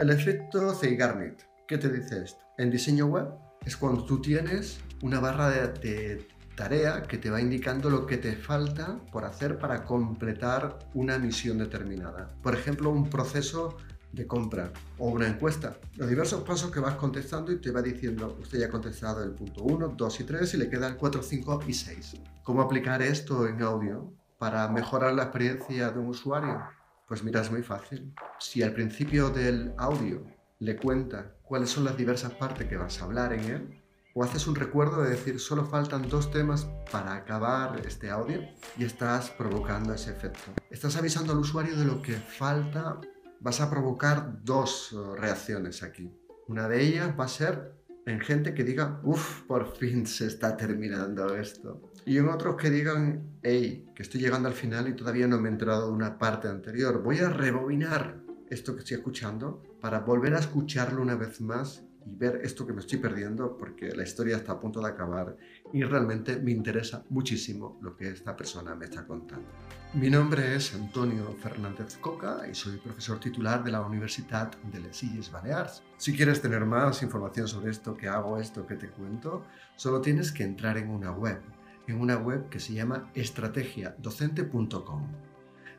El efecto Zeigarnik. ¿Qué te dice esto? En diseño web es cuando tú tienes una barra de, de tarea que te va indicando lo que te falta por hacer para completar una misión determinada. Por ejemplo, un proceso de compra o una encuesta. Los diversos pasos que vas contestando y te va diciendo, usted ya ha contestado el punto 1, 2 y 3 y le quedan 4, 5 y 6. ¿Cómo aplicar esto en audio para mejorar la experiencia de un usuario? Pues mira, es muy fácil. Si al principio del audio le cuenta cuáles son las diversas partes que vas a hablar en él, o haces un recuerdo de decir solo faltan dos temas para acabar este audio y estás provocando ese efecto. Estás avisando al usuario de lo que falta vas a provocar dos eh, reacciones aquí. Una de ellas va a ser en gente que diga, uff, por fin se está terminando esto. Y en otros que digan, hey, que estoy llegando al final y todavía no me he enterado de una parte anterior. Voy a rebobinar esto que estoy escuchando para volver a escucharlo una vez más y ver esto que me estoy perdiendo porque la historia está a punto de acabar y realmente me interesa muchísimo lo que esta persona me está contando. Mi nombre es Antonio Fernández Coca y soy profesor titular de la Universidad de Les Illes Balears. Si quieres tener más información sobre esto que hago, esto que te cuento, solo tienes que entrar en una web, en una web que se llama estrategiadocente.com.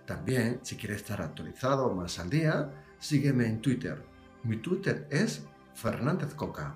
También, si quieres estar actualizado más al día, sígueme en Twitter. Mi Twitter es Fernández Coca.